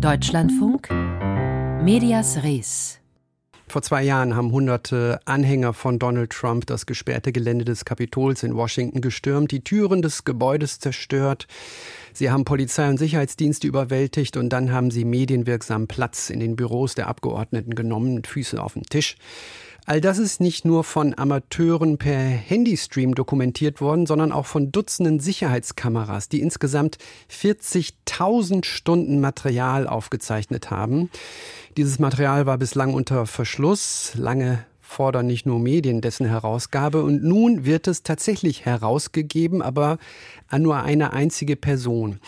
Deutschlandfunk Medias Res. Vor zwei Jahren haben hunderte Anhänger von Donald Trump das gesperrte Gelände des Kapitols in Washington gestürmt, die Türen des Gebäudes zerstört. Sie haben Polizei und Sicherheitsdienste überwältigt und dann haben sie medienwirksam Platz in den Büros der Abgeordneten genommen Füße auf dem Tisch. All das ist nicht nur von Amateuren per Handystream dokumentiert worden, sondern auch von Dutzenden Sicherheitskameras, die insgesamt 40.000 Stunden Material aufgezeichnet haben. Dieses Material war bislang unter Verschluss. Lange fordern nicht nur Medien dessen Herausgabe. Und nun wird es tatsächlich herausgegeben, aber an nur eine einzige Person.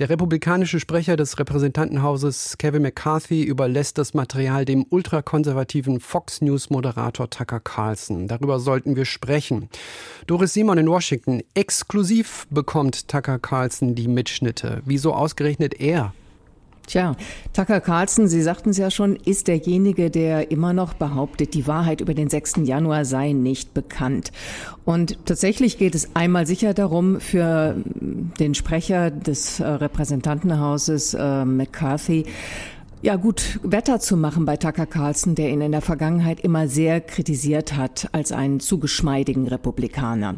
Der republikanische Sprecher des Repräsentantenhauses Kevin McCarthy überlässt das Material dem ultrakonservativen Fox News Moderator Tucker Carlson. Darüber sollten wir sprechen. Doris Simon in Washington. Exklusiv bekommt Tucker Carlson die Mitschnitte. Wieso ausgerechnet er? Tja, Tucker Carlson, Sie sagten es ja schon, ist derjenige, der immer noch behauptet, die Wahrheit über den 6. Januar sei nicht bekannt. Und tatsächlich geht es einmal sicher darum, für den Sprecher des äh, Repräsentantenhauses äh, McCarthy ja, gut Wetter zu machen bei Tucker Carlson, der ihn in der Vergangenheit immer sehr kritisiert hat als einen zu geschmeidigen Republikaner.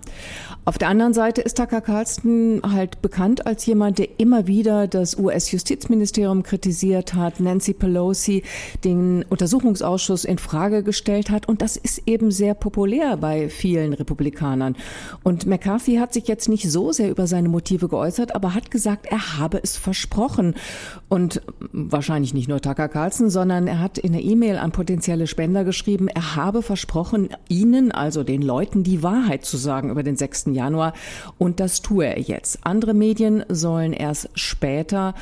Auf der anderen Seite ist Tucker Carlson halt bekannt als jemand, der immer wieder das US-Justizministerium kritisiert hat, Nancy Pelosi den Untersuchungsausschuss in Frage gestellt hat. Und das ist eben sehr populär bei vielen Republikanern. Und McCarthy hat sich jetzt nicht so sehr über seine Motive geäußert, aber hat gesagt, er habe es versprochen. Und wahrscheinlich nicht nur Tucker Carlson, sondern er hat in der E-Mail an potenzielle Spender geschrieben, er habe versprochen, ihnen, also den Leuten, die Wahrheit zu sagen über den 6. Januar. Und das tue er jetzt. Andere Medien sollen erst später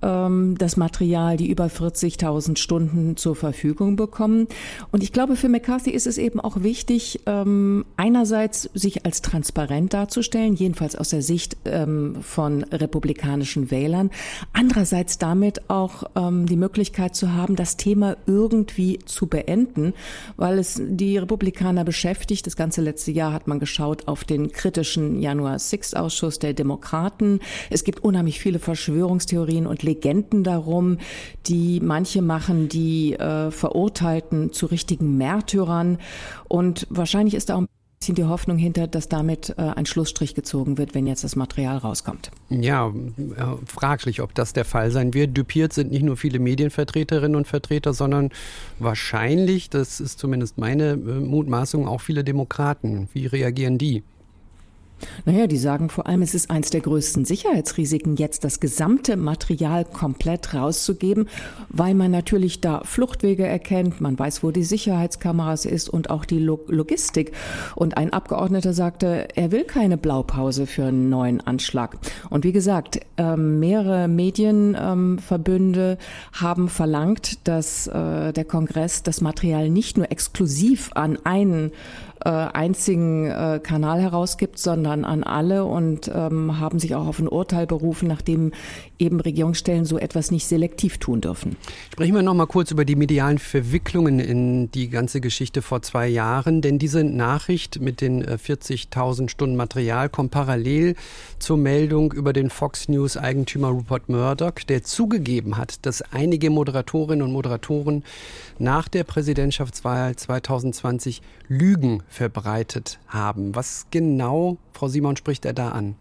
das Material, die über 40.000 Stunden zur Verfügung bekommen. Und ich glaube, für McCarthy ist es eben auch wichtig, ähm, einerseits sich als transparent darzustellen, jedenfalls aus der Sicht ähm, von republikanischen Wählern, andererseits damit auch ähm, die Möglichkeit zu haben, das Thema irgendwie zu beenden, weil es die Republikaner beschäftigt. Das ganze letzte Jahr hat man geschaut auf den kritischen Januar 6 Ausschuss der Demokraten. Es gibt unheimlich viele Verschwörungstheorien und Legenden darum, die manche machen die äh, Verurteilten zu richtigen Märtyrern. Und wahrscheinlich ist da auch ein bisschen die Hoffnung hinter, dass damit äh, ein Schlussstrich gezogen wird, wenn jetzt das Material rauskommt. Ja, äh, fraglich, ob das der Fall sein wird. Dupiert sind nicht nur viele Medienvertreterinnen und Vertreter, sondern wahrscheinlich, das ist zumindest meine äh, Mutmaßung, auch viele Demokraten. Wie reagieren die? Naja, die sagen vor allem, es ist eins der größten Sicherheitsrisiken, jetzt das gesamte Material komplett rauszugeben, weil man natürlich da Fluchtwege erkennt, man weiß, wo die Sicherheitskameras ist und auch die Logistik. Und ein Abgeordneter sagte, er will keine Blaupause für einen neuen Anschlag. Und wie gesagt, ähm, mehrere Medienverbünde haben verlangt, dass äh, der Kongress das Material nicht nur exklusiv an einen äh, einzigen äh, Kanal herausgibt, sondern an alle und ähm, haben sich auch auf ein Urteil berufen, nachdem eben Regierungsstellen so etwas nicht selektiv tun dürfen. Sprechen wir noch mal kurz über die medialen Verwicklungen in die ganze Geschichte vor zwei Jahren, denn diese Nachricht mit den 40.000 äh, Stunden Material kommt parallel zur Meldung über den Fox News Eigentümer Rupert Murdoch, der zugegeben hat, dass einige Moderatorinnen und Moderatoren nach der Präsidentschaftswahl 2020 Lügen verbreitet haben. Was genau, Frau Simon, spricht er da an?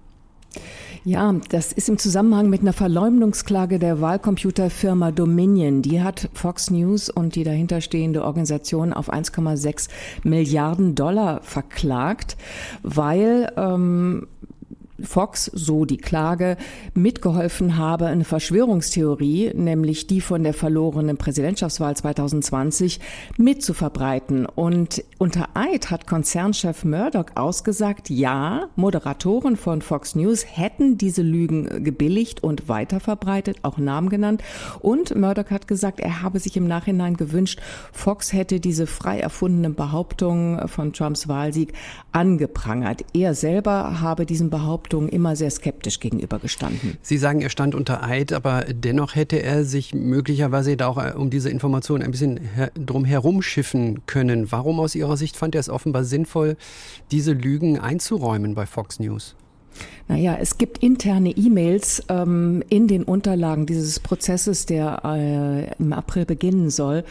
Ja, das ist im Zusammenhang mit einer Verleumdungsklage der Wahlcomputerfirma Dominion. Die hat Fox News und die dahinterstehende Organisation auf 1,6 Milliarden Dollar verklagt, weil ähm, Fox, so die Klage, mitgeholfen habe, eine Verschwörungstheorie, nämlich die von der verlorenen Präsidentschaftswahl 2020, mitzuverbreiten. Und unter Eid hat Konzernchef Murdoch ausgesagt, ja, Moderatoren von Fox News hätten diese Lügen gebilligt und weiterverbreitet, auch Namen genannt. Und Murdoch hat gesagt, er habe sich im Nachhinein gewünscht, Fox hätte diese frei erfundenen Behauptungen von Trumps Wahlsieg angeprangert. Er selber habe diesen Behauptungen Behauptungen immer sehr skeptisch gegenübergestanden. Sie sagen, er stand unter Eid, aber dennoch hätte er sich möglicherweise da auch äh, um diese Information ein bisschen drum herum schiffen können. Warum aus Ihrer Sicht fand er es offenbar sinnvoll, diese Lügen einzuräumen bei Fox News? Naja, es gibt interne E-Mails ähm, in den Unterlagen dieses Prozesses, der äh, im April beginnen soll,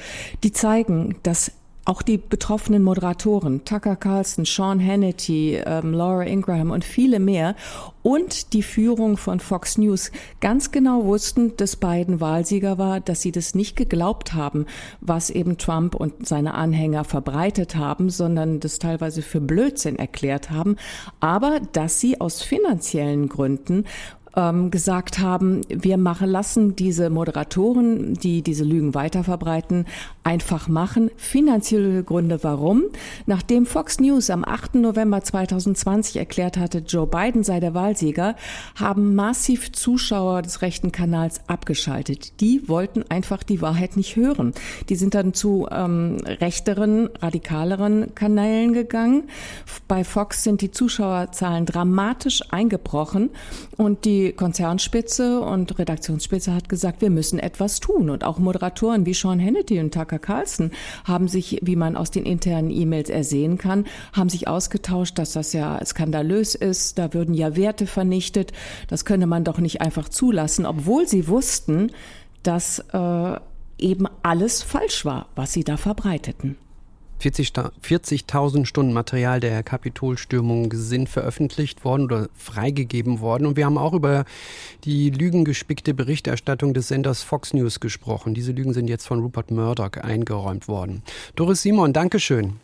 die zeigen, dass auch die betroffenen Moderatoren, Tucker Carlson, Sean Hannity, ähm, Laura Ingraham und viele mehr und die Führung von Fox News ganz genau wussten, dass Biden Wahlsieger war, dass sie das nicht geglaubt haben, was eben Trump und seine Anhänger verbreitet haben, sondern das teilweise für Blödsinn erklärt haben, aber dass sie aus finanziellen Gründen ähm, gesagt haben, wir machen, lassen diese Moderatoren, die diese Lügen weiterverbreiten, einfach machen. Finanzielle Gründe warum? Nachdem Fox News am 8. November 2020 erklärt hatte, Joe Biden sei der Wahlsieger, haben massiv Zuschauer des rechten Kanals abgeschaltet. Die wollten einfach die Wahrheit nicht hören. Die sind dann zu ähm, rechteren, radikaleren Kanälen gegangen. Bei Fox sind die Zuschauerzahlen dramatisch eingebrochen und die Konzernspitze und Redaktionsspitze hat gesagt, wir müssen etwas tun. Und auch Moderatoren wie Sean Hannity und Tucker Carlson haben sich, wie man aus den internen E-Mails ersehen kann, haben sich ausgetauscht, dass das ja skandalös ist. Da würden ja Werte vernichtet. Das könne man doch nicht einfach zulassen, obwohl sie wussten, dass äh, eben alles falsch war, was sie da verbreiteten. 40.000 40 Stunden Material der Kapitolstürmung sind veröffentlicht worden oder freigegeben worden. Und wir haben auch über die lügengespickte Berichterstattung des Senders Fox News gesprochen. Diese Lügen sind jetzt von Rupert Murdoch eingeräumt worden. Doris Simon, Dankeschön.